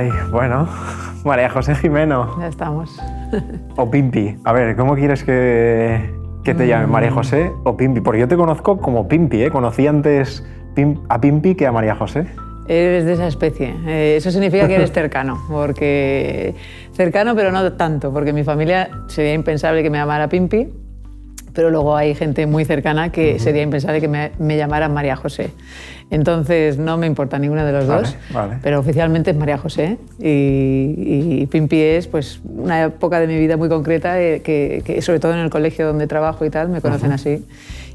Ay, bueno. María José Jimeno. Ya estamos. O Pimpi. A ver, ¿cómo quieres que, que te llame? ¿María José o Pimpi? Porque yo te conozco como Pimpi, ¿eh? Conocí antes a Pimpi que a María José. Eres de esa especie. Eh, eso significa que eres cercano, porque cercano, pero no tanto, porque en mi familia sería impensable que me llamara Pimpi, pero luego hay gente muy cercana que sería impensable que me, me llamara María José. Entonces no me importa ninguno de los Vale, dos, vale. pero oficialmente es María José y, y Pimpi es pues una época de mi vida muy concreta eh, que, que sobre todo en el colegio donde trabajo y tal me conocen así.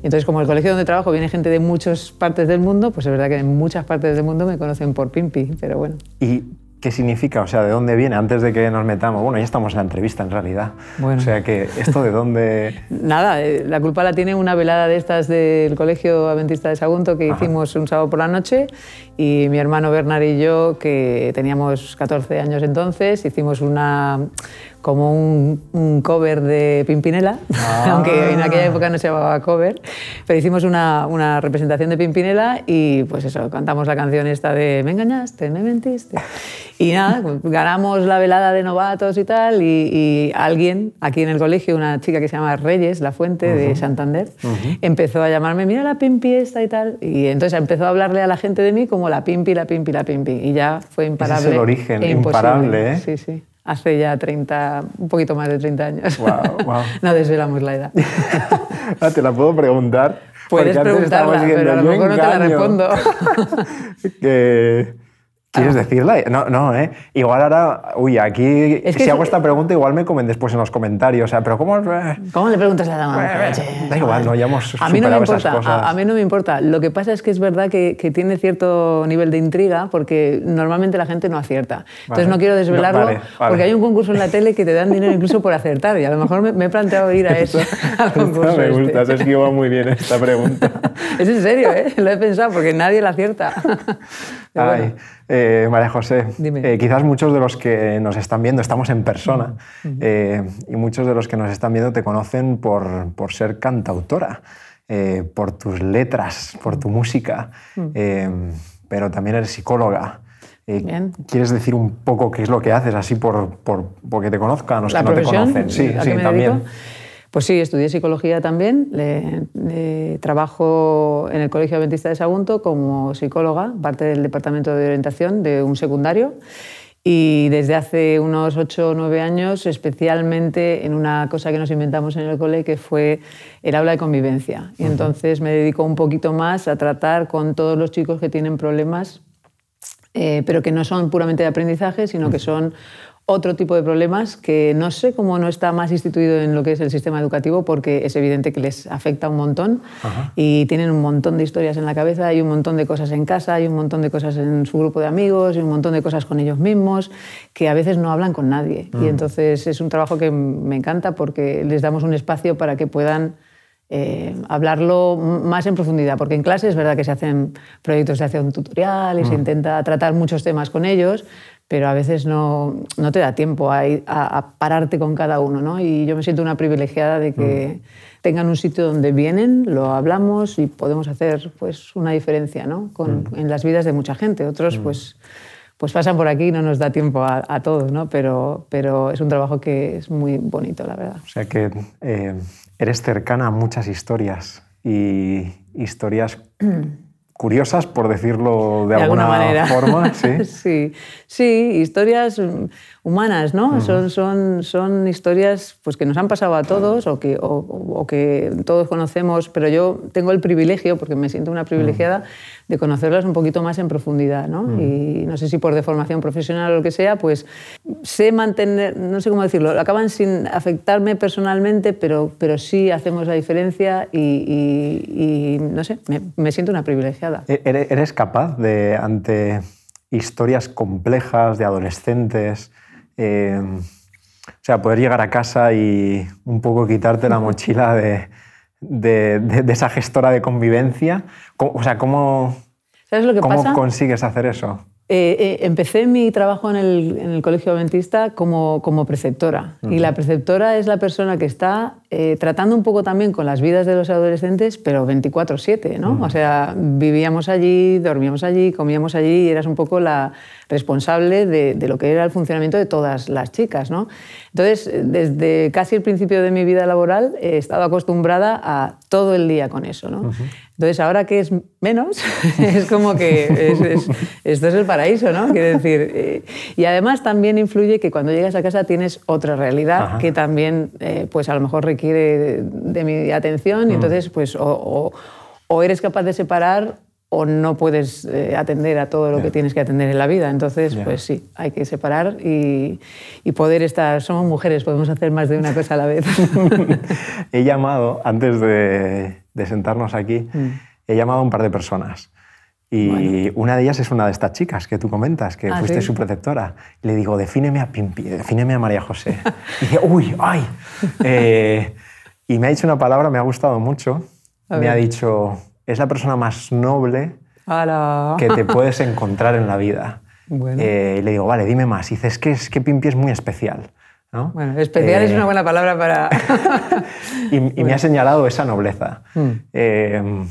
Y entonces como el colegio donde trabajo viene gente de muchas partes del mundo, pues es verdad que en muchas partes del mundo me conocen por Pimpi, pero bueno. ¿Y qué significa? O sea, ¿de dónde viene? Antes de que nos metamos. Bueno, ya estamos en la entrevista en realidad. Bueno. O sea, que ¿esto de dónde...? Nada, eh, la culpa la tiene una velada de estas del Colegio Adventista de Sagunto que hicimos un sábado por la noche y mi hermano Bernard y yo, que teníamos 14 años entonces, hicimos una como un, un cover de Pimpinela, Ah. aunque en aquella época no se llamaba cover, pero hicimos una, una representación de Pimpinela y pues eso, cantamos la canción esta de Me engañaste, me mentiste. Y nada, ganamos la velada de novatos y tal, y, y alguien aquí en el colegio, una chica que se llama Reyes, La Fuente, de Santander, empezó a llamarme, mira la pimpi esta y tal, y entonces empezó a hablarle a la gente de mí como la pimpi, la pimpi, la pimpi, y ya fue imparable. el origen, e imposible. imparable, ¿eh? Sí, sí. Hace ya 30, un poquito más de 30 años. Guau, guau. no desvelamos la edad. Ah, te la puedo preguntar. Puedes preguntarla, pero a lo mejor no "Yo te la engaño". respondo. que... ¿Quieres decirla? No, no, ¿eh? Igual ahora, uy, aquí, Es que si hago es- esta pregunta, igual me comen después en los comentarios. O sea, pero ¿cómo...? ¿Cómo le preguntas a la dama? Eh, da igual, no, ya hemos a mí no me importa. A, a mí no me importa. Lo que pasa es que es verdad que, que tiene cierto nivel de intriga porque normalmente la gente no acierta. Entonces Vale. no quiero desvelarlo No, vale, vale. porque hay un concurso en la tele que te dan dinero incluso por acertar y a lo mejor me, me he planteado ir a ese al concurso me gusta, este. se esquiva muy bien esta pregunta. Es en serio, ¿eh? Lo he pensado porque nadie la acierta. Ay, eh, María José, eh, quizás muchos de los que nos están viendo, estamos en persona, eh, y muchos de los que nos están viendo te conocen por, por ser cantautora, por tus letras, por tu música, eh, pero también eres psicóloga. Bien. ¿Quieres decir un poco qué es lo que haces, así por, por porque te conozcan los la que no te conocen? Sí, sí, también. dedico. Pues sí, estudié psicología también. Le- trabajo en el Colegio Adventista de Sagunto como psicóloga, parte del departamento de orientación de un secundario. Y desde hace unos 8 o 9 años, especialmente en una cosa que nos inventamos en el cole, que fue el aula de convivencia. Y entonces me dedico un poquito más a tratar con todos los chicos que tienen problemas eh, pero que no son puramente de aprendizaje, sino que son otro tipo de problemas que no sé cómo no está más instituido en lo que es el sistema educativo, porque es evidente que les afecta un montón y tienen un montón de historias en la cabeza, hay un montón de cosas en casa, hay un montón de cosas en su grupo de amigos y un montón de cosas con ellos mismos que a veces no hablan con nadie. Y entonces es un trabajo que me encanta porque les damos un espacio para que puedan eh, hablarlo más en profundidad, porque en clase es verdad que se hacen proyectos de acción tutorial y se intenta tratar muchos temas con ellos, pero a veces no, no te da tiempo a, a- a pararte con cada uno. ¿no? Y yo me siento una privilegiada de que tengan un sitio donde vienen, lo hablamos y podemos hacer pues, una diferencia ¿no? Con- en las vidas de mucha gente. Otros pues, pues pasan por aquí y no nos da tiempo a, a todos, ¿no? pero, pero es un trabajo que es muy bonito, la verdad. O sea que eh, eres cercana a muchas historias y historias curiosas, por decirlo de, de alguna, manera. forma. ¿sí? sí, sí, historias mm, humanas, ¿no? son, son, son historias pues, que nos han pasado a todos o que, o, o que todos conocemos, pero yo tengo el privilegio, porque me siento una privilegiada, de conocerlas un poquito más en profundidad. ¿no? Y no sé si por deformación profesional o lo que sea, pues sé mantener, no sé cómo decirlo, acaban sin afectarme personalmente, pero, pero sí hacemos la diferencia y, y- y, no sé, me, me siento una privilegiada. E- ere- ¿Eres capaz de, ante historias complejas de adolescentes, eh, o sea, poder llegar a casa y un poco quitarte la mochila de, de- de- de esa gestora de convivencia? ¿Cómo- o sea, ¿cómo, ¿Sabes lo que cómo pasa? consigues hacer eso? Eh, eh, empecé mi trabajo en el, en el Colegio Adventista como, como preceptora. Y la preceptora es la persona que está eh, tratando un poco también con las vidas de los adolescentes, pero 24/7, ¿no? O sea, vivíamos allí, dormíamos allí, comíamos allí y eras un poco la responsable de, lo que era el funcionamiento de todas las chicas, ¿no? Entonces, desde casi el principio de mi vida laboral he estado acostumbrada a todo el día con eso, ¿no? Entonces, ahora que es menos, es como que esto es el paraíso, ¿no? Quiero decir, eh, y además también influye que cuando llegas a casa tienes otra realidad que también, eh, pues a lo mejor requiere de, mi atención y mm. entonces, pues, o, eres capaz de separar o no puedes eh, atender a todo lo que tienes que atender en la vida. Entonces, pues sí, hay que separar y, poder estar... Somos mujeres, podemos hacer más de una cosa a la vez. he llamado, antes de, sentarnos aquí, mm. he llamado a un par de personas. Y una de ellas es una de estas chicas que tú comentas, que ah, fuiste su protectora. Le digo, defíneme a Pimpi, defíneme a María José. Y dice, uy, ay. Eh, y me ha dicho una palabra, me ha gustado mucho. me ha dicho, es la persona más noble que te puedes encontrar en la vida. Eh, y le digo, vale, dime más. Y dices, que, es que Pimpi es muy especial. ¿no? Bueno, especial es eh, una buena palabra para... y, me ha señalado esa nobleza. Mm.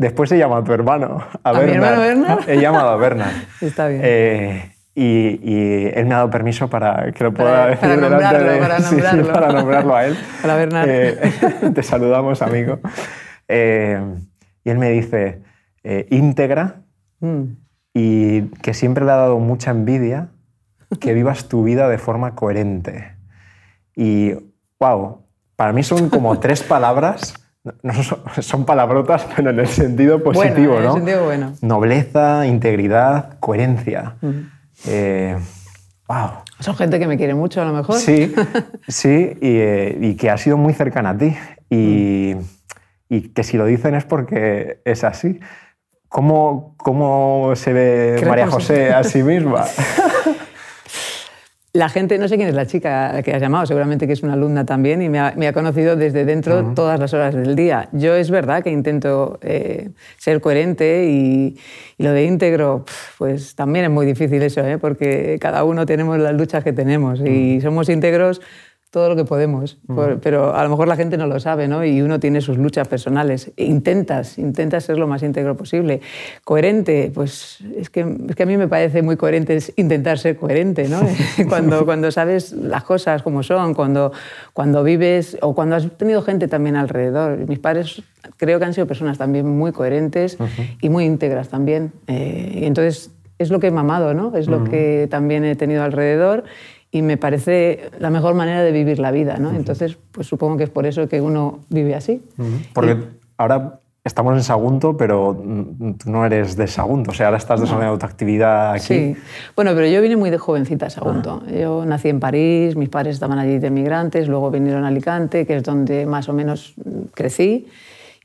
Después he llamado a tu hermano, a, ¿A mi hermano Bernard? He llamado a Bernard. Está bien. Eh, y, él me ha dado permiso para que lo pueda decir para delante de... Para nombrarlo. Sí, para nombrarlo a él. Para Bernard. Eh, te saludamos, amigo. Eh, y él me dice, íntegra, mm. y que siempre le ha dado mucha envidia que vivas tu vida de forma coherente. Y, wow, para mí son como tres palabras no son, palabrotas, pero en el sentido positivo, bueno, en el Sentido bueno. Nobleza, integridad, coherencia. wow. Eh, son gente que me quiere mucho, a lo mejor. Sí, sí, eh, y, que ha sido muy cercana a ti. Y, y, que si lo dicen es porque es así. ¿Cómo, cómo se ve María José a sí misma? La gente, no sé quién es la chica que has llamado, seguramente que es una alumna también y me ha, conocido desde dentro todas las horas del día. Yo es verdad que intento eh, ser coherente y, lo de íntegro, pues también es muy difícil eso, ¿eh? porque cada uno tenemos las luchas que tenemos y somos íntegros todo lo que podemos, pero a lo mejor la gente no lo sabe, ¿no? Y uno tiene sus luchas personales. Intentas, intentas ser lo más íntegro posible. Coherente, pues es que, es que a mí me parece muy coherente intentar ser coherente, ¿no? cuando, cuando sabes las cosas como son, cuando, cuando vives o cuando has tenido gente también alrededor. Mis padres creo que han sido personas también muy coherentes y muy íntegras también. Eh, y entonces es lo que he mamado, ¿no? Es lo que también he tenido alrededor y me parece la mejor manera de vivir la vida. ¿no? Entonces, pues supongo que es por eso que uno vive así. Porque ahora estamos en Sagunto, pero tú no eres de Sagunto, o sea, ahora estás desarrollando tu actividad aquí. Sí, bueno, pero yo vine muy de jovencita a Sagunto. Ah. Yo nací en París, mis padres estaban allí de migrantes, luego vinieron a Alicante, que es donde más o menos crecí.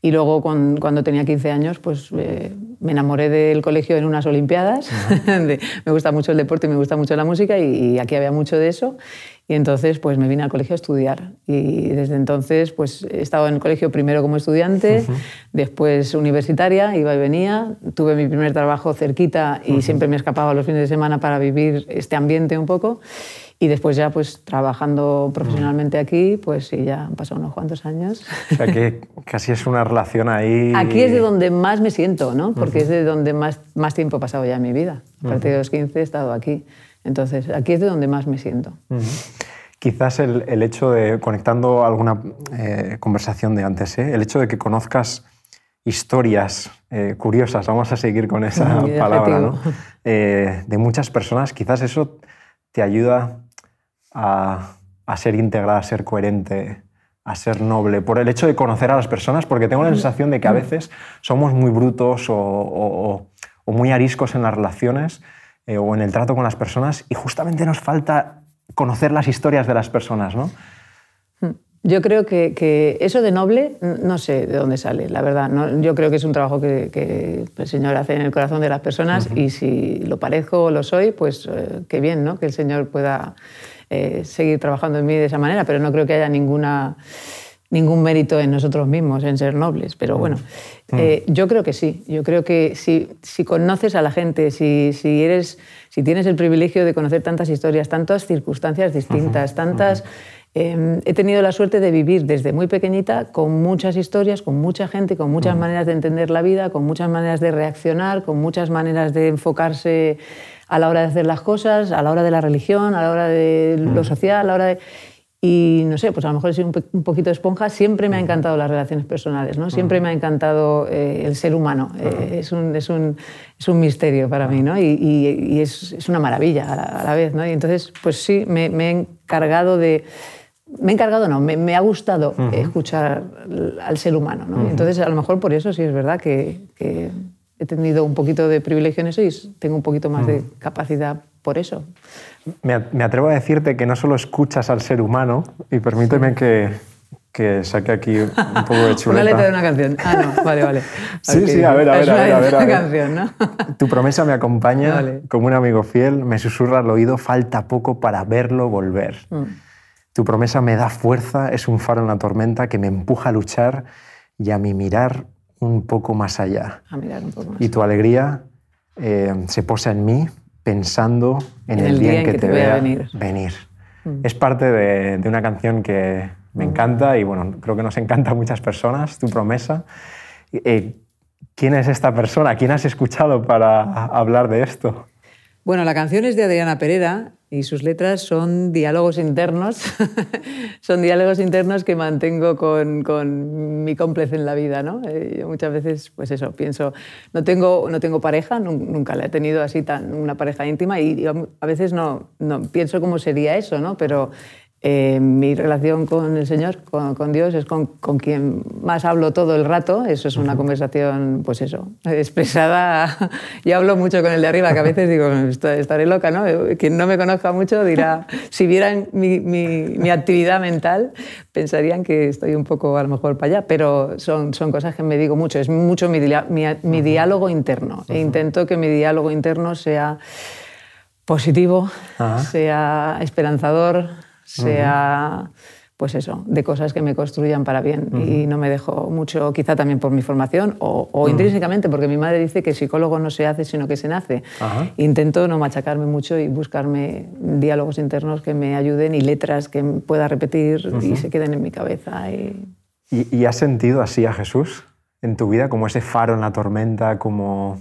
Y luego, cuando, tenía 15 años, pues eh, me enamoré del colegio en unas Olimpiadas. me gusta mucho el deporte y me gusta mucho la música y, aquí había mucho de eso. Y entonces, pues me vine al colegio a estudiar. Y desde entonces, pues he estado en el colegio primero como estudiante, después universitaria, iba y venía. Tuve mi primer trabajo cerquita y siempre me escapaba los fines de semana para vivir este ambiente un poco. Y después ya pues trabajando profesionalmente aquí, pues sí, ya han pasado unos cuantos años. O sea que casi es una relación ahí... Aquí es de donde más me siento, ¿no? Porque es de donde más, más tiempo he pasado ya en mi vida. A partir de los 15 he estado aquí. Entonces, aquí es de donde más me siento. Quizás el, el, hecho de, conectando alguna eh, conversación de antes, ¿eh? el hecho de que conozcas historias eh, curiosas, vamos a seguir con esa palabra, ¿no? de muchas personas, quizás eso te ayuda a, ser íntegra, a ser coherente, a ser noble, por el hecho de conocer a las personas, porque tengo la sensación de que a veces somos muy brutos o, muy ariscos en las relaciones eh, o en el trato con las personas y justamente nos falta conocer las historias de las personas, ¿no? Yo creo que, eso de noble, no sé de dónde sale, la verdad. yo creo que es un trabajo que, el Señor hace en el corazón de las personas y si lo parezco o lo soy, pues eh, qué bien, ¿no? Que el Señor pueda eh, seguir trabajando en mí de esa manera, pero no creo que haya ninguna, ningún mérito en nosotros mismos, en ser nobles. Pero bueno, eh, yo creo que sí. Yo creo que si, si conoces a la gente, si, si, eres, si tienes el privilegio de conocer tantas historias, tantas circunstancias distintas, tantas Em, he tenido la suerte de vivir desde muy pequeñita con muchas historias, con mucha gente, con muchas maneras de entender la vida, con muchas maneras de reaccionar, con muchas maneras de enfocarse a la hora de hacer las cosas, a la hora de la religión, a la hora de lo social, a la hora de... Y no sé, pues a lo mejor he sido un, poquito esponja. Siempre me ha encantado las relaciones personales, ¿no? Siempre me ha encantado eh, el ser humano. Eh, es, un, es, un, es, un, misterio para mí, ¿no? Y, y, es, es, una maravilla a la, vez, ¿no? Y entonces, pues sí, me, me he encargado de me he encargado, no, me, ha gustado escuchar al ser humano. ¿no? Entonces, a lo mejor por eso sí es verdad que, he tenido un poquito de privilegio en eso y tengo un poquito más de capacidad por eso. Me, atrevo a decirte que no solo escuchas al ser humano, y permíteme que, que saque aquí un poco de chuleta. una letra de una canción. Ah, no, vale, vale. sí, sí, a ver, a ver, a ver. A ver, a ver. Canción, ¿no? Tu promesa me acompaña como un amigo fiel, me susurra al oído, falta poco para verlo volver. Mm. Tu promesa me da fuerza, es un faro en la tormenta que me empuja a luchar y a mi mirar un poco más allá. A mirar un poco más y tu alegría eh, se posa en mí pensando en, el, día, en que, te, vea venir. venir. Mm. Es parte de, una canción que me mm. encanta y bueno, creo que nos encanta a muchas personas, tu promesa. Eh, ¿Quién es esta persona? ¿Quién has escuchado para hablar de esto? Bueno, la canción es de Adriana Pereira y sus letras son diálogos internos, son diálogos internos que mantengo con, con mi cómplice en la vida. ¿no? Eh, yo muchas veces, pues eso, pienso, no tengo, no tengo pareja, nunca la he tenido así tan una pareja íntima y, a veces no, no pienso cómo sería eso, ¿no? pero eh, mi relación con el Señor, con, Dios, es con, con, quien más hablo todo el rato. Eso es una conversación, pues eso, expresada. Yo hablo mucho con el de arriba, que a veces digo, estaré loca, ¿no? Quien no me conozca mucho dirá, si vieran mi, mi, actividad mental, pensarían que estoy un poco a lo mejor para allá, pero son, son cosas que me digo mucho. Es mucho mi, mi, diálogo interno. E intento que mi diálogo interno sea positivo, sea esperanzador, sea, pues eso, de cosas que me construyan para bien. Y no me dejo mucho, quizá también por mi formación o, intrínsecamente, porque mi madre dice que psicólogo no se hace, sino que se nace. Intento no machacarme mucho y buscarme diálogos internos que me ayuden y letras que pueda repetir y se queden en mi cabeza. Y... ¿Y, has sentido así a Jesús en tu vida, como ese faro en la tormenta, como,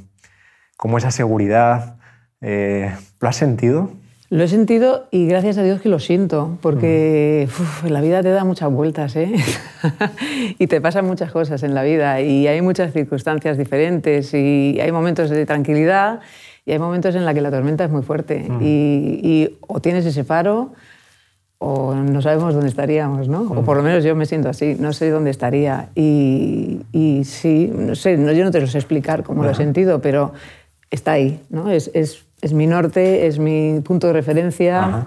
como esa seguridad? Eh, ¿Lo has sentido? Lo he sentido y gracias a Dios que lo siento, porque la vida te da muchas vueltas ¿eh? y te pasan muchas cosas en la vida y hay muchas circunstancias diferentes y hay momentos de tranquilidad y hay momentos en los que la tormenta es muy fuerte y, o tienes ese faro o no sabemos dónde estaríamos, ¿no? O por lo menos yo me siento así, no sé dónde estaría. Y, y sí, no sé, yo no te lo sé explicar cómo lo he sentido, pero está ahí, ¿no? Es, es es mi norte, es mi punto de referencia.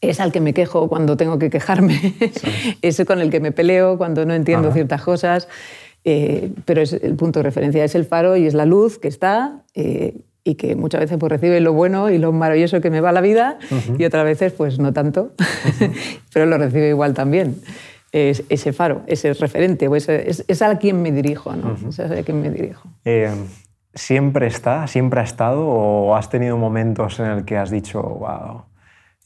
Es al que me quejo cuando tengo que quejarme, es con el que me peleo cuando no entiendo ciertas cosas, eh, pero es el punto de referencia, es el faro y es la luz que está eh, y que muchas veces pues, recibe lo bueno y lo maravilloso que me va la vida y otras veces pues no tanto, pero lo recibe igual también. Es ese faro, ese referente, es, es, a quien me dirijo, ¿no? es a quien me dirijo. Eh, siempre está, siempre ha estado o has tenido momentos en el que has dicho, wow?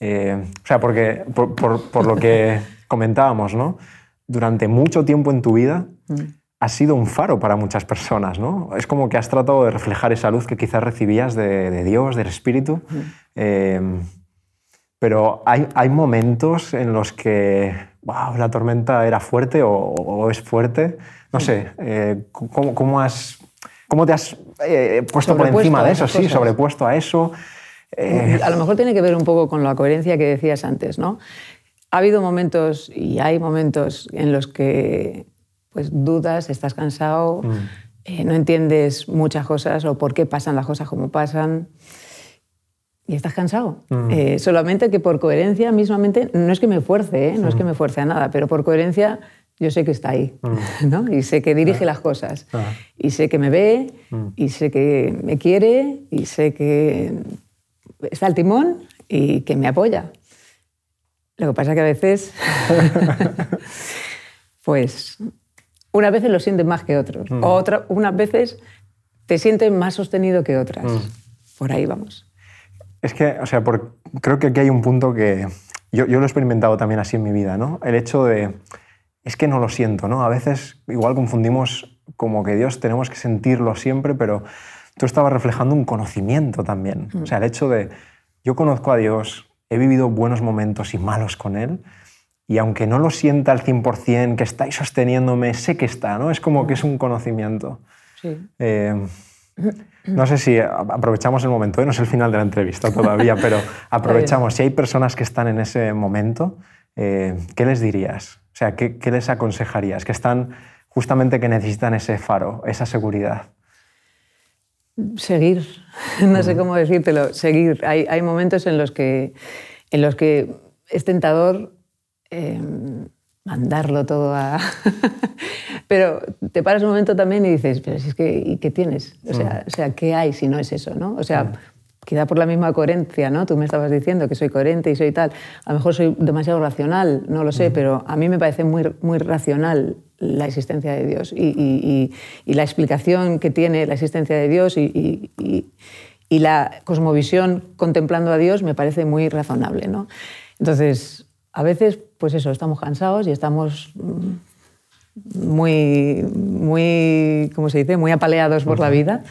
Eh, o sea, porque por, lo que comentábamos, ¿no? Durante mucho tiempo en tu vida mm. has sido un faro para muchas personas, ¿no? Es como que has tratado de reflejar esa luz que quizás recibías de, Dios, del Espíritu. Mm. Eh, pero hay, hay, momentos en los que, wow, la tormenta era fuerte o, es fuerte. No mm. sé, eh, ¿cómo, ¿cómo, has ¿Cómo te has eh, puesto por encima de eso? Sí, sobrepuesto a eso. Eh, a lo mejor tiene que ver un poco con la coherencia que decías antes, ¿no? Ha habido momentos y hay momentos en los que pues dudas, estás cansado, mm. eh, no entiendes muchas cosas o por qué pasan las cosas como pasan y estás cansado. Mm. solamente que por coherencia mismamente, no es que me fuerce, no es que me fuerce a nada, pero por coherencia yo sé que está ahí, mm. ¿no? Y sé que dirige ah. las cosas. Ah. Y sé que me ve, mm. y sé que me quiere, y sé que está al timón y que me apoya. Lo que pasa es que a veces, pues, unas veces lo sientes más que otros. Mm. O otra, unas veces te sientes más sostenido que otras. Por ahí vamos. Es que, o sea, creo que aquí hay un punto que yo, yo lo he experimentado también así en mi vida, ¿no? El hecho de, es que no lo siento, ¿no? A veces igual confundimos como que Dios tenemos que sentirlo siempre, pero tú estabas reflejando un conocimiento también. O sea, el hecho de, yo conozco a Dios, he vivido buenos momentos y malos con Él, y aunque no lo sienta al 100%, que está ahí sosteniéndome, sé que está, ¿no? Es como que es un conocimiento. Sí. Eh, no sé si aprovechamos el momento, ¿eh? no es el final de la entrevista todavía, pero aprovechamos. Si hay personas que están en ese momento, eh, ¿qué les dirías? O sea, ¿qué, ¿qué, les aconsejarías? Que están justamente que necesitan ese faro, esa seguridad. Seguir, no sé cómo decírtelo, seguir. Hay, hay momentos en los, que, en los que es tentador eh, mandarlo todo a... pero te paras un momento también y dices, pero si es que, ¿y qué tienes? O sea, o sea, ¿qué hay si no es eso? ¿no? O sea, quizá por la misma coherencia, ¿no? Tú me estabas diciendo que soy coherente y soy tal. A lo mejor soy demasiado racional, no lo sé, pero a mí me parece muy, muy racional la existencia de Dios y, y, y, la explicación que tiene la existencia de Dios y, y, la cosmovisión contemplando a Dios me parece muy razonable, ¿no? Entonces, a veces, pues eso, estamos cansados y estamos muy, muy, ¿cómo se dice?, muy apaleados por la vida,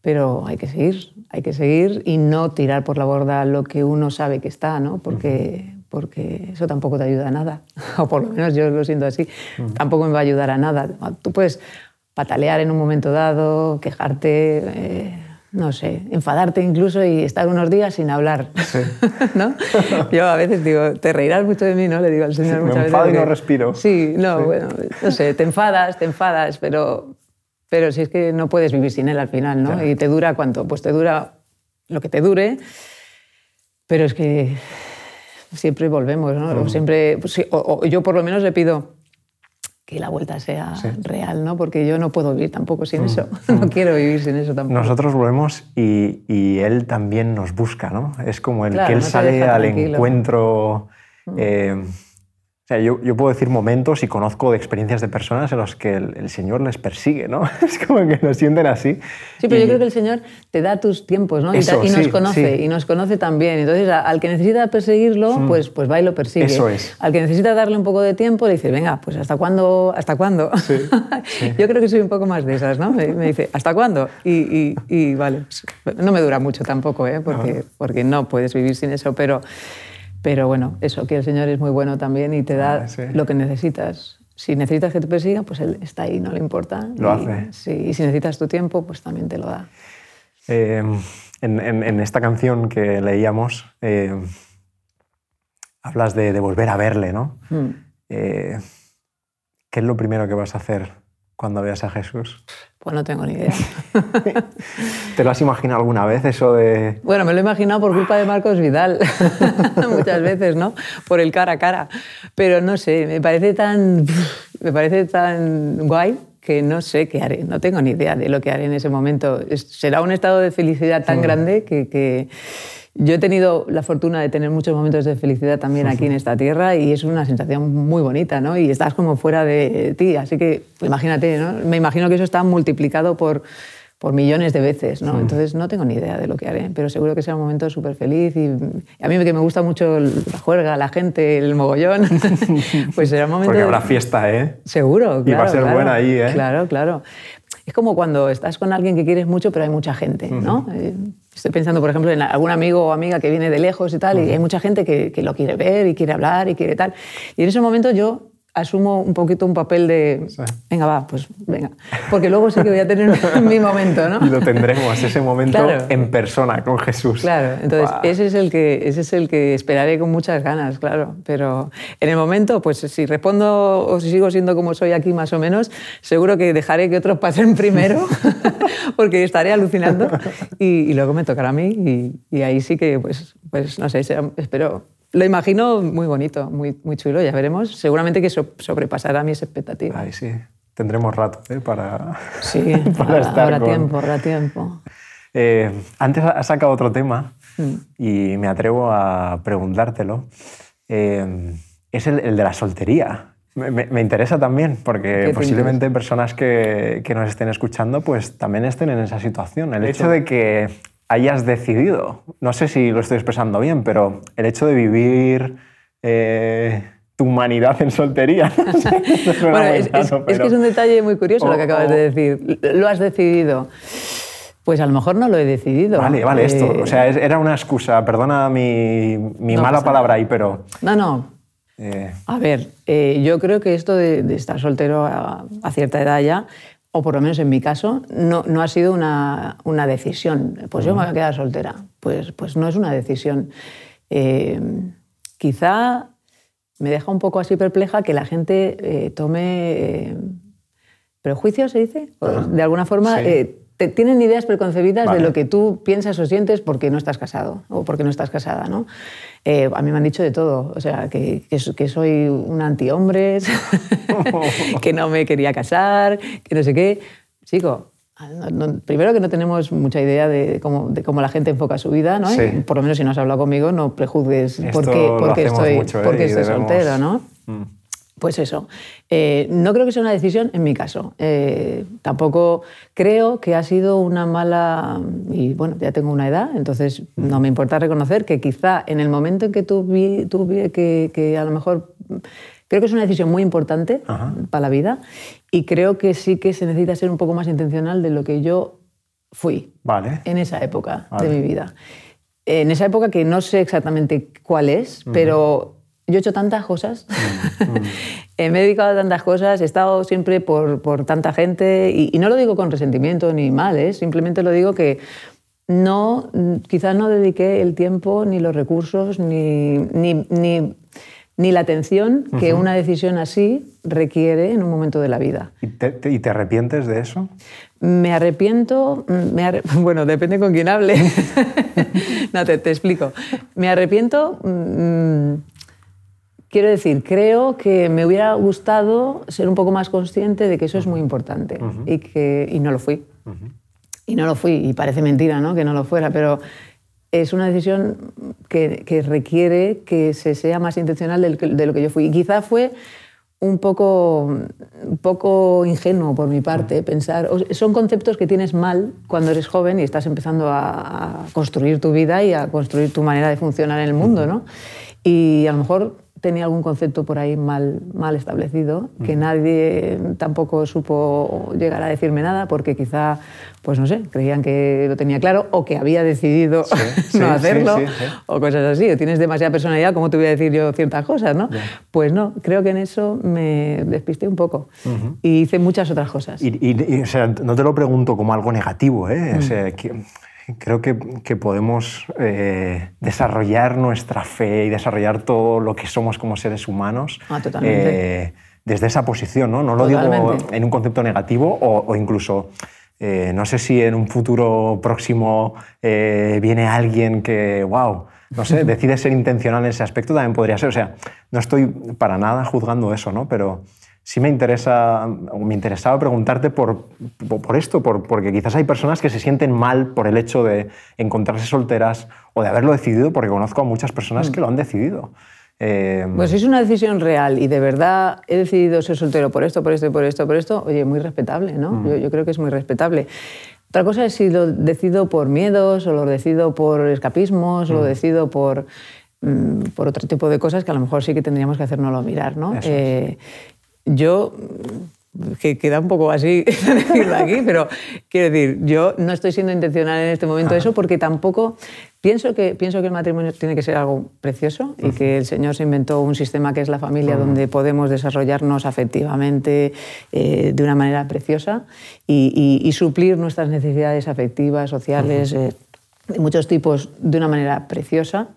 pero hay que seguir, hay que seguir y no tirar por la borda lo que uno sabe que está, ¿no? Porque, porque eso tampoco te ayuda a nada, o por lo menos yo lo siento así, tampoco me va a ayudar a nada. Tú puedes patalear en un momento dado, quejarte, eh, no sé, enfadarte incluso y estar unos días sin hablar. Sí. ¿no? Yo a veces digo, te reirás mucho de mí, ¿no? Le digo al Señor sí, muchas me enfado veces. y no respiro. Sí, no, sí. bueno, no sé, te enfadas, te enfadas, pero, pero si es que no puedes vivir sin Él al final, ¿no? Claro. Y te dura cuánto? Pues te dura lo que te dure, pero es que siempre volvemos, ¿no? Mm. Siempre, pues, o, o yo por lo menos le pido que la vuelta sea sí. real, ¿no? Porque yo no puedo vivir tampoco sin mm. eso. no quiero vivir sin eso tampoco. Nosotros volvemos y, y, él también nos busca, ¿no? Es como el claro, que él no sale al tranquilo. encuentro. Mm. Eh, sea, yo, yo, puedo decir momentos y conozco de experiencias de personas en los que el, el, Señor les persigue, ¿no? Es como que lo sienten así. Sí, pero y... yo creo que el Señor te da tus tiempos, ¿no? Eso, y, y, nos sí, conoce, sí. y nos conoce también. Entonces, al que necesita perseguirlo, mm. pues, pues va y lo persigue. Eso es. Al que necesita darle un poco de tiempo, le dice, venga, pues ¿hasta cuándo? ¿Hasta cuándo? Sí, yo creo que soy un poco más de esas, ¿no? Me, me dice, ¿hasta cuándo? Y, y, vale, pues, no me dura mucho tampoco, ¿eh? Porque, ah. porque no puedes vivir sin eso, pero... Pero bueno, eso, que el Señor es muy bueno también y te da ah, sí. lo que necesitas. Si necesitas que te persiga, pues Él está ahí, no le importa. Lo y, hace. Sí, y si necesitas tu tiempo, pues también te lo da. Eh, en, en, en, esta canción que leíamos, eh, hablas de, de, volver a verle, ¿no? Mm. Eh, ¿Qué es lo primero que vas a hacer cuando veas a Jesús? Pues no tengo ni idea. ¿Te lo has imaginado alguna vez eso de...? Bueno, me lo he imaginado por culpa de Marcos Vidal, muchas veces, ¿no? Por el cara a cara. Pero no sé, me parece tan, me parece tan guay que no sé qué haré, no tengo ni idea de lo que haré en ese momento. Será un estado de felicidad tan mm. grande que, que yo he tenido la fortuna de tener muchos momentos de felicidad también aquí en esta tierra y es una sensación muy bonita, ¿no? Y estás como fuera de ti, así que imagínate, ¿no? Me imagino que eso está multiplicado por, por millones de veces, ¿no? Entonces no tengo ni idea de lo que haré, pero seguro que será un momento súper feliz y a mí que me gusta mucho la juerga, la gente, el mogollón, pues será un momento... Porque habrá fiesta, ¿eh? Seguro, claro. Y va a ser claro, buena ahí, ¿eh? Claro, claro. Es como cuando estás con alguien que quieres mucho, pero hay mucha gente, ¿no? Uh -huh. Estoy pensando, por ejemplo, en algún amigo o amiga que viene de lejos y tal, uh -huh. y hay mucha gente que, que, lo quiere ver y quiere hablar y quiere tal. Y en ese momento yo asumo un poquito un papel de, sí. venga, va, pues venga. Porque luego sé que voy a tener mi momento, ¿no? Y lo tendremos, ese momento claro. en persona, con Jesús. Claro, entonces wow. ese, es el que, ese es el que esperaré con muchas ganas, claro. Pero en el momento, pues si respondo o si sigo siendo como soy aquí más o menos, seguro que dejaré que otros pasen primero, porque estaré alucinando, y, y, luego me tocará a mí, y, y ahí sí que, pues, pues no sé, espero lo imagino muy bonito, muy, muy chulo, ya veremos. Seguramente que so, sobrepasará mis expectativas. Ay, sí. Tendremos rato ¿eh? para, sí, para estar habrá con... tiempo, habrá tiempo. Eh, antes has sacado otro tema mm. y me atrevo a preguntártelo. Eh, es el, el, de la soltería. Me, me, me interesa también porque posiblemente personas que, que, nos estén escuchando pues también estén en esa situación. El hecho de que hayas decidido, no sé si lo estoy expresando bien, pero el hecho de vivir eh, tu humanidad en soltería. bueno, es, que es un detalle muy curioso lo que acabas de decir. Lo has decidido. Pues a lo mejor no lo he decidido. Vale, vale, esto. O sea, era una excusa. Perdona mi, mala palabra ahí, pero. No, no. Eh. A ver, eh, yo creo que esto de, estar soltero a, cierta edad ya, o por lo menos en mi caso, no, no ha sido una, una decisión. Pues yo me voy a quedar soltera. Pues, pues no es una decisión. Eh, quizá me deja un poco así perpleja que la gente tome prejuicios, se dice, de alguna forma tienen ideas preconcebidas de lo que tú piensas o sientes porque no estás casado o porque no estás casada, ¿no? Eh, a mí me han dicho de todo, o sea, que, que, soy un antihombres, que no me quería casar, que no sé qué. Chico, primero que no tenemos mucha idea de cómo, de cómo la gente enfoca su vida, ¿no? Por lo menos si no has hablado conmigo, no prejuzgues porque, porque estoy, ¿eh? porque estoy soltero, ¿no? Mm. Pues eso. Eh, no creo que sea una decisión en mi caso. Eh, tampoco creo que ha sido una mala. Y bueno, ya tengo una edad, entonces no me importa reconocer que quizá en el momento en que tuve, tuve que, que a lo mejor. Creo que es una decisión muy importante para la vida y creo que sí que se necesita ser un poco más intencional de lo que yo fui vale. en esa época de mi vida. En esa época que no sé exactamente cuál es, pero yo he hecho tantas cosas, mm, mm. me he dedicado a tantas cosas, he estado siempre por, por tanta gente y, no lo digo con resentimiento ni mal, ¿eh? simplemente lo digo que no, quizás no dediqué el tiempo ni los recursos ni, ni, ni, ni la atención que una decisión así requiere en un momento de la vida. ¿Y te, y te arrepientes de eso? Me arrepiento, me bueno, depende con quién hable. no, te, te, explico. Me arrepiento mm, Quiero decir, creo que me hubiera gustado ser un poco más consciente de que eso es muy importante y, que, y no lo fui. Y no lo fui, y parece mentira ¿no? que no lo fuera, pero es una decisión que, que requiere que se sea más intencional de lo que yo fui. Y quizá fue un poco, un poco ingenuo por mi parte pensar. Son conceptos que tienes mal cuando eres joven y estás empezando a, a construir tu vida y a construir tu manera de funcionar en el mundo, ¿no? Y a lo mejor tenía algún concepto por ahí mal, mal establecido, que nadie tampoco supo llegar a decirme nada, porque quizá, pues no sé, creían que lo tenía claro o que había decidido no hacerlo, o cosas así. O tienes demasiada personalidad, ¿cómo te voy a decir yo ciertas cosas? ¿no? Pues no, creo que en eso me despisté un poco y hice muchas otras cosas. Y, o sea, no te lo pregunto como algo negativo, ¿eh? O sea, que creo que, que podemos eh, desarrollar nuestra fe y desarrollar todo lo que somos como seres humanos ah, eh, desde esa posición. No, no lo digo en un concepto negativo o, incluso, eh, no sé si en un futuro próximo viene alguien que, wow, no sé, decide ser intencional en ese aspecto, también podría ser. O sea, no estoy para nada juzgando eso, ¿no? Pero sí me interesa, me interesaba preguntarte por, por esto, por, porque quizás hay personas que se sienten mal por el hecho de encontrarse solteras o de haberlo decidido, porque conozco a muchas personas mm. que lo han decidido. Eh, pues es una decisión real y de verdad he decidido ser soltero por esto, por esto, por esto, por esto. Oye, muy respetable, ¿no? Mm. Yo, yo, creo que es muy respetable. Otra cosa es si lo decido por miedos o lo decido por escapismos o lo mm. decido por, por otro tipo de cosas que a lo mejor sí que tendríamos que hacernoslo mirar, ¿no? Eh, yo que queda un poco así decirlo aquí, pero quiero decir, yo no estoy siendo intencional en este momento eso porque tampoco pienso que, pienso que el matrimonio tiene que ser algo precioso y que el Señor se inventó un sistema que es la familia donde podemos desarrollarnos afectivamente eh, de una manera preciosa y, suplir nuestras necesidades afectivas, sociales de muchos tipos de una manera preciosa,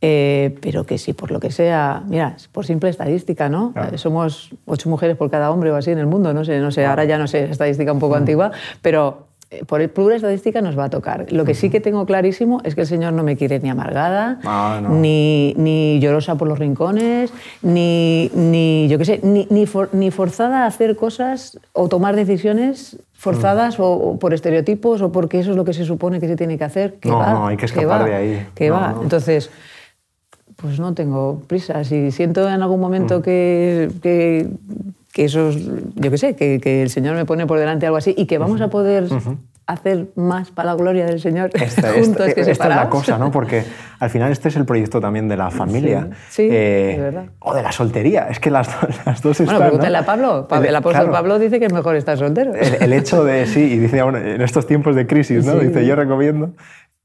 eh, pero que si por lo que sea, mira, por simple estadística, ¿no? Eh, somos ocho mujeres por cada hombre o así en el mundo, no sé, no sé, ahora ya no sé, estadística un poco antigua, pero eh, por pura estadística nos va a tocar. Lo que sí que tengo clarísimo es que el Señor no me quiere ni amargada, ah, ni, ni, llorosa por los rincones, ni, ni yo qué sé, ni, ni, forzada a hacer cosas o tomar decisiones forzadas o, por estereotipos o porque eso es lo que se supone que se tiene que hacer. Que no, no, hay que escapar de ahí. Que va. Entonces, pues no tengo prisa. Si siento en algún momento que, que, eso, yo qué sé, que, que, el Señor me pone por delante algo así y que vamos a poder hacer más para la gloria del Señor Esta, juntos esta- que esta es la cosa, ¿no? Porque al final este es el proyecto también de la familia. Sí, sí, Eh, es verdad. O de la soltería. Es que las, las dos están. Bueno, pregúntale ¿no? a Pablo. Pa- El- El apóstol claro. Pablo dice que es mejor estar soltero. El, el hecho de, sí, y dice ahora, en estos tiempos de crisis, ¿no? Sí. Dice, yo recomiendo.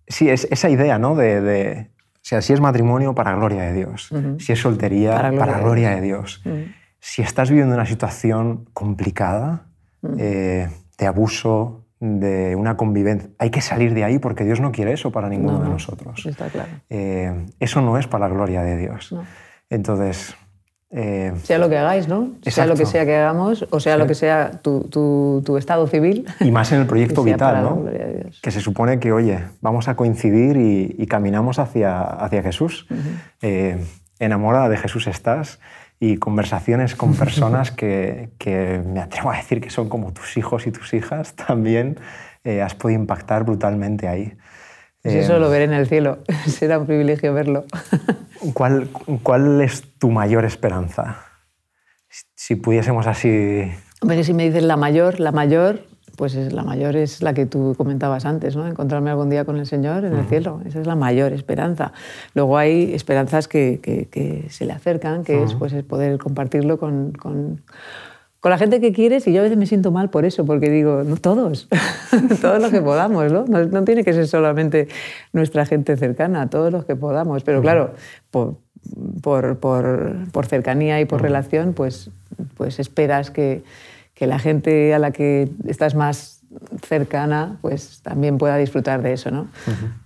Sí, es esa idea, ¿no? De, de- o sea, si es matrimonio, para gloria de Dios. Si es soltería, Para para gloria gloria, de Dios. Si estás viviendo una situación complicada, eh, de abuso, de una convivencia, hay que salir de ahí porque Dios no quiere eso para ninguno No, de no, nosotros. Está claro. Eh, eso no es para la gloria de Dios. No. Entonces, eh, Sea lo que hagáis, ¿no? Sea lo que sea que hagamos, o sea lo que sea tu, tu- tu estado civil. y más en el proyecto vital, ¿no? que se supone que, oye, vamos a coincidir y, y caminamos hacia, hacia Jesús. Eh, enamorada de Jesús estás y conversaciones con personas que, que me atrevo a decir que son como tus hijos y tus hijas, también eh, has podido impactar brutalmente ahí. Pues Eh, eso lo veré en el cielo. Será un privilegio verlo. ¿cuál, ¿Cuál es tu mayor esperanza? Si- Si pudiésemos así... Hombre, si me dices la mayor, la mayor, pues es, la mayor es la que tú comentabas antes, ¿no? Encontrarme algún día con el Señor en el cielo. Esa es la mayor esperanza. Luego hay esperanzas que, que- que se le acercan, que es pues, poder compartirlo con, con- con la gente que quieres. Y yo a veces me siento mal por eso, porque digo, no todos, todos los que podamos, ¿no? ¿no? no tiene que ser solamente nuestra gente cercana, todos los que podamos. Pero claro, por, por, por- por cercanía y por relación, pues, pues esperas que, que la gente a la que estás más cercana pues también pueda disfrutar de eso. ¿no?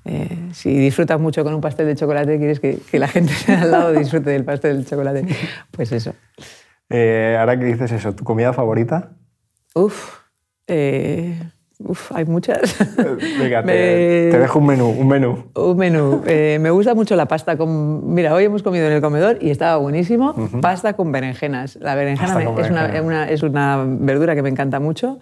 Eh, si disfrutas mucho con un pastel de chocolate, quieres que, que la gente al lado disfrute del pastel de chocolate. Pues eso. Eh, ahora que dices eso, ¿tu comida favorita? Uf, eh, uf, hay muchas. Venga, Me- te dejo un menú, un menú. Un menú. Eh, me gusta mucho la pasta con... Mira, hoy hemos comido en el comedor y estaba buenísimo. Pasta con berenjenas. La berenjena, Pasta me- con es, una, es una verdura que me encanta mucho.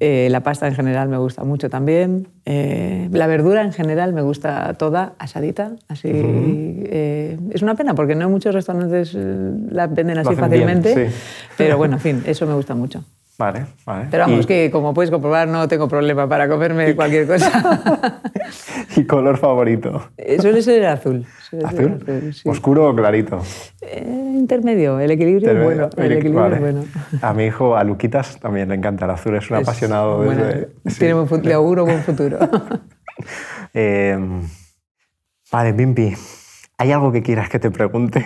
Eh, la pasta en general me gusta mucho también. Eh, la verdura en general me gusta toda asadita. Así, es una pena porque no muchos restaurantes la venden así bien, fácilmente. sí. Pero bueno, en fin, eso me gusta mucho. Vale, vale. Pero vamos, Y- que como puedes comprobar, no tengo problema para comerme cualquier cosa. ¿Y color favorito? Eh, Suele ser el azul. Suele ser ¿Azul? azul, sí. ¿Oscuro o clarito? Eh, intermedio, el equilibrio es bueno. El equilibrio Vale. es bueno. A mi hijo, a Luquitas, también le encanta el azul, es un Es apasionado bueno, desde... sí. Tiene buen futuro, le auguro buen futuro. Eh, vale, Pimpi, ¿hay algo que quieras que te pregunte?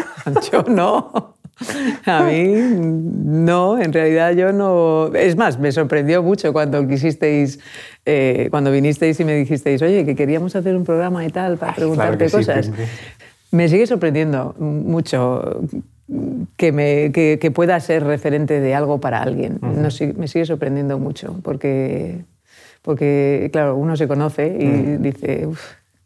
yo no. A mí no, en realidad yo no. Es más, me sorprendió mucho cuando quisisteis, eh, cuando vinisteis y me dijisteis, oye, que queríamos hacer un programa y tal para Ay, claro preguntarte sí, cosas. Pimpi. Me sigue sorprendiendo mucho que, me, que, que pueda ser referente de algo para alguien. No, sí- me sigue sorprendiendo mucho porque, porque, claro, uno se conoce y Mm. dice, "Uf,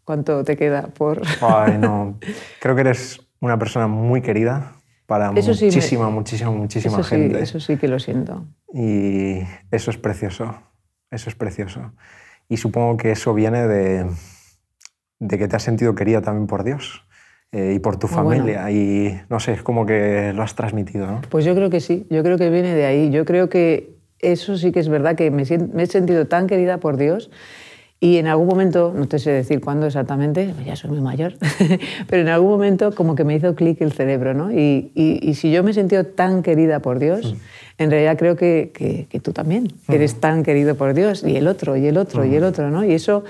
¿cuánto te queda por...? Ay, no. Creo que eres una persona muy querida para Eso sí me- muchísima, muchísima, muchísima sí, gente. eso sí que lo siento. Y eso es precioso, eso es precioso. Y supongo que eso viene de, de que te has sentido querida también por Dios eh, y por tu bueno. familia. Y no sé, es como que lo has transmitido, ¿no? Pues yo creo que sí, yo creo que viene de ahí. Yo creo que eso sí que es verdad, que me he sentido tan querida por Dios y en algún momento, no te sé decir cuándo exactamente, ya soy muy mayor, pero en algún momento como que me hizo clic el cerebro, ¿no? Y, y- y si yo me he sentido tan querida por Dios, en realidad creo que, que- que tú también eres tan querido por Dios, y el otro, y el otro, y el otro, ¿no? Y eso...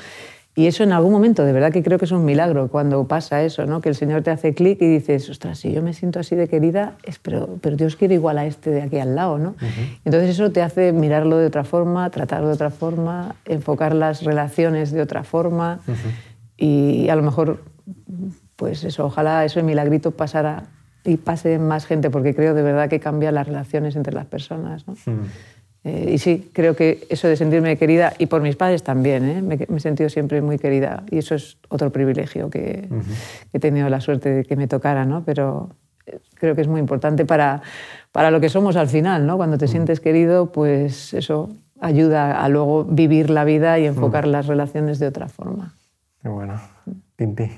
Y eso en algún momento, de verdad que creo que es un milagro cuando pasa eso, ¿no? que el Señor te hace clic y dices, ostras, si yo me siento así de querida, es, pero, pero Dios quiere igual a este de aquí al lado. ¿no? Entonces eso te hace mirarlo de otra forma, tratarlo de otra forma, enfocar las relaciones de otra forma y a lo mejor, pues eso, ojalá ese milagrito pasara y pase en más gente, porque creo de verdad que cambia las relaciones entre las personas. ¿no? Eh, y sí, creo que eso de sentirme querida, y por mis padres también, ¿eh? me, me he sentido siempre muy querida. Y eso es otro privilegio que, que he tenido la suerte de que me tocara, ¿no? Pero eh, creo que es muy importante para, para lo que somos al final, ¿no? Cuando te sientes querido, pues eso ayuda a luego vivir la vida y enfocar las relaciones de otra forma. Qué bueno. Pimpi.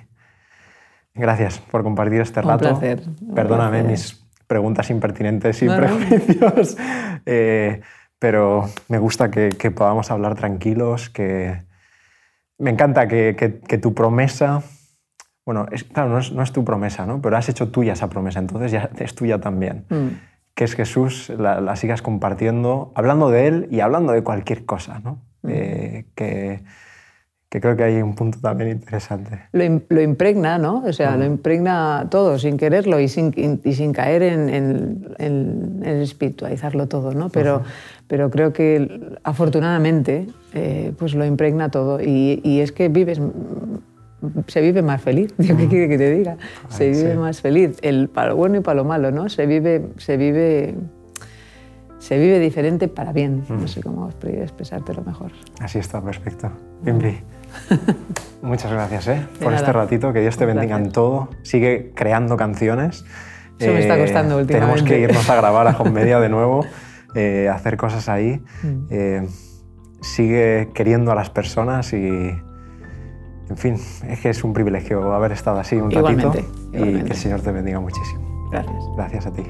Gracias por compartir este Un rato. placer, un Perdóname placer. mis preguntas impertinentes y No, no. prejuicios. Eh, pero me gusta que, que podamos hablar tranquilos, que me encanta que, que, tu promesa, bueno, es, claro, no es, no es, tu promesa, ¿no? pero has hecho tuya esa promesa, entonces ya es tuya también. Mm. Que es Jesús, la, la, sigas compartiendo, hablando de Él y hablando de cualquier cosa, ¿no? Mm. Eh, que, que creo que hay un punto también interesante. Lo, impregna, ¿no? O sea, lo impregna todo, sin quererlo y sin, y sin caer en, en, espiritualizarlo todo, ¿no? Pero, pero creo que afortunadamente eh, pues lo impregna todo y, y, es que vives se vive más feliz, ¿qué quiere que te diga? Se vive más feliz, el, para lo bueno y para lo malo, ¿no? Se vive, se vive se vive diferente para bien. No sé cómo expresártelo mejor. Así está, perfecto. Bienvenido. Muchas gracias ¿eh? por este ratito. Que Dios te bendiga en todo. Sigue creando canciones. Eso me está eh, costando últimamente. Tenemos que irnos a grabar a Home Media de nuevo, eh, hacer cosas ahí. Mm. Eh, sigue queriendo a las personas y, en fin, es que es un privilegio haber estado así un ratito y que el Señor te bendiga muchísimo. Gracias. Gracias a ti.